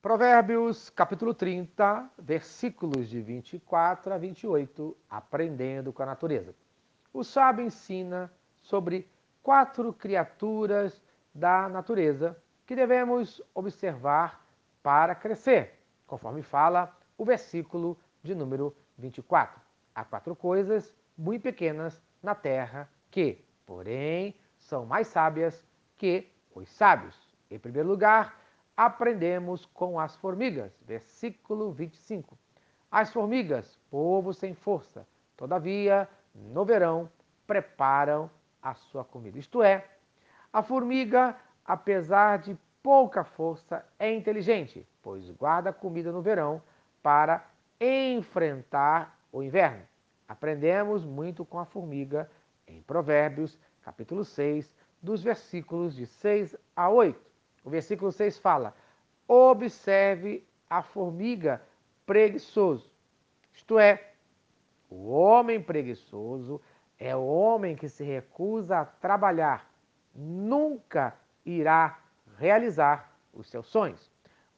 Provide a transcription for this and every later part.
Provérbios capítulo 30, versículos de 24 a 28, aprendendo com a natureza. O sábio ensina sobre quatro criaturas da natureza que devemos observar para crescer, conforme fala o versículo de número 24. Há quatro coisas muito pequenas na terra que, porém, são mais sábias que os sábios. Em primeiro lugar, aprendemos com as formigas. Versículo 25. As formigas, povo sem força, todavia, no verão, preparam a sua comida. Isto é, a formiga, apesar de pouca força, é inteligente, pois guarda comida no verão para enfrentar o inverno. Aprendemos muito com a formiga em Provérbios, capítulo 6, dos versículos de 6 a 8. O versículo 6 fala: Observe a formiga preguiçoso. Isto é, o homem preguiçoso é o homem que se recusa a trabalhar, nunca irá realizar os seus sonhos.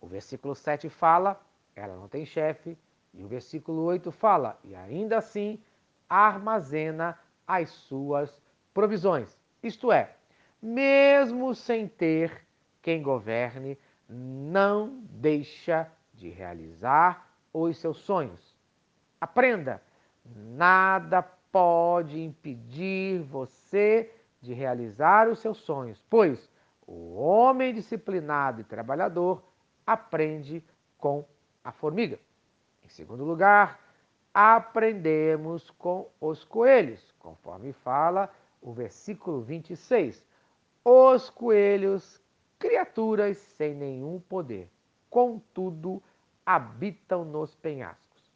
O versículo 7 fala: ela não tem chefe. E o versículo 8 fala: e ainda assim armazena as suas provisões. Isto é, mesmo sem ter quem governe, não deixa de realizar os seus sonhos. Aprenda, nada pode impedir você de realizar os seus sonhos, pois o homem disciplinado e trabalhador aprende com a formiga. Em segundo lugar, aprendemos com os coelhos, conforme fala o versículo 26. Os coelhos criaturas sem nenhum poder, contudo habitam nos penhascos.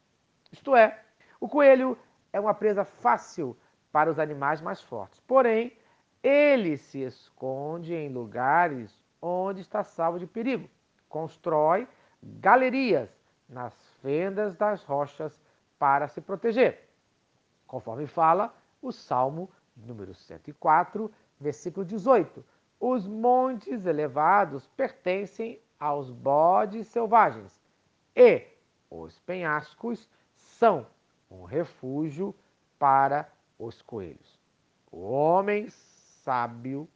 Isto é, o coelho é uma presa fácil para os animais mais fortes, porém, ele se esconde em lugares onde está salvo de perigo. Constrói galerias nas fendas das rochas para se proteger. Conforme fala o Salmo número 104, versículo 18 os montes elevados pertencem aos bodes selvagens e os penhascos são um refúgio para os coelhos. O homem sábio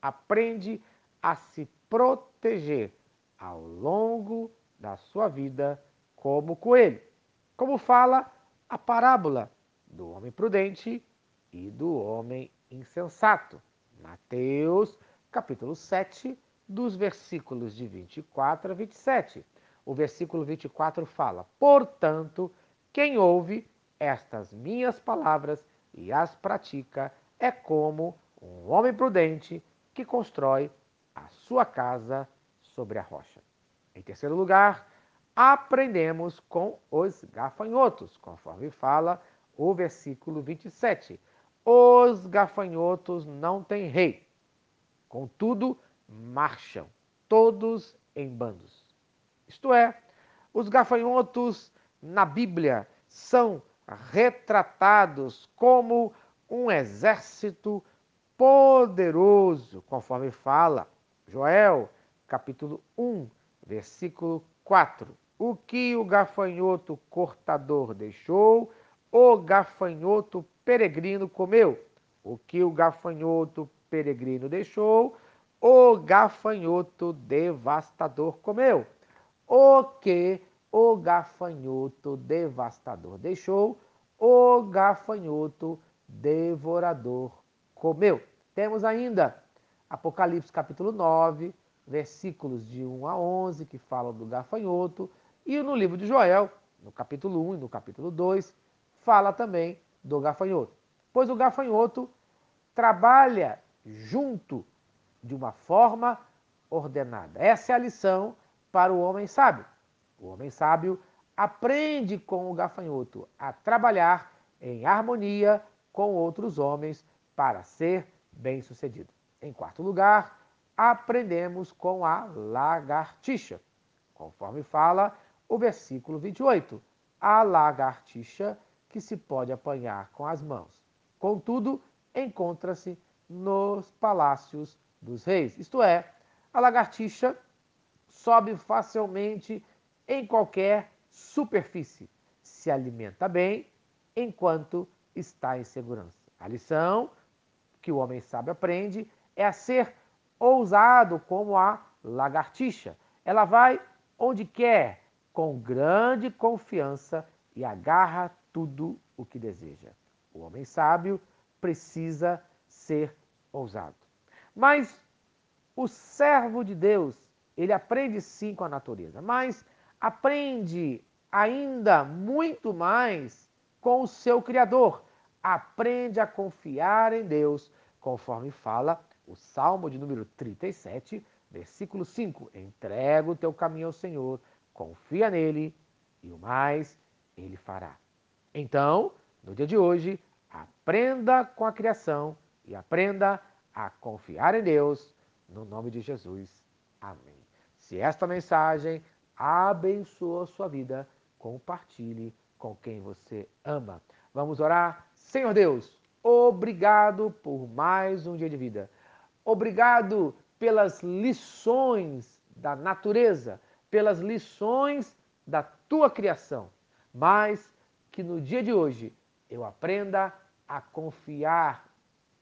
aprende a se proteger ao longo da sua vida como coelho, como fala a parábola do homem prudente e do homem insensato. Mateus capítulo 7, dos versículos de 24 a 27. O versículo 24 fala: Portanto, quem ouve estas minhas palavras e as pratica é como um homem prudente que constrói a sua casa sobre a rocha. Em terceiro lugar, aprendemos com os gafanhotos, conforme fala o versículo 27. Os gafanhotos não têm rei, Contudo, marcham todos em bandos. Isto é, os gafanhotos na Bíblia são retratados como um exército poderoso, conforme fala Joel, capítulo 1, versículo 4. O que o gafanhoto cortador deixou, o gafanhoto peregrino comeu. O que o gafanhoto peregrino deixou, o gafanhoto devastador comeu. O que o gafanhoto devastador deixou, o gafanhoto devorador comeu. Temos ainda Apocalipse capítulo 9, versículos de 1 a 11, que falam do gafanhoto, e no livro de Joel, no capítulo 1 e no capítulo 2, fala também do gafanhoto. Pois o gafanhoto trabalha junto de uma forma ordenada. Essa é a lição para o homem sábio. O homem sábio aprende com o gafanhoto a trabalhar em harmonia com outros homens para ser bem-sucedido. Em quarto lugar, aprendemos com a lagartixa, conforme fala o versículo 28. A lagartixa que se pode apanhar com as mãos. Contudo, encontra-se nos palácios dos reis. Isto é, a lagartixa sobe facilmente em qualquer superfície, se alimenta bem enquanto está em segurança. A lição que o homem sábio aprende é a ser ousado como a lagartixa. Ela vai onde quer, com grande confiança e agarra tudo o que deseja. O homem sábio precisa ser ousado. Mas o servo de Deus, ele aprende sim com a natureza, mas aprende ainda muito mais com o seu Criador. Aprende a confiar em Deus, conforme fala o Salmo de número 37, versículo 5. Entrega o teu caminho ao Senhor, confia nele e o mais ele fará. Então, no dia de hoje, aprenda com a criação e aprenda a confiar em Deus, no nome de Jesus. Amém. Se esta mensagem abençoou a sua vida, compartilhe com quem você ama. Vamos orar? Senhor Deus, obrigado por mais um dia de vida. Obrigado pelas lições da natureza, pelas lições da tua criação. Mas que no dia de hoje eu aprenda a confiar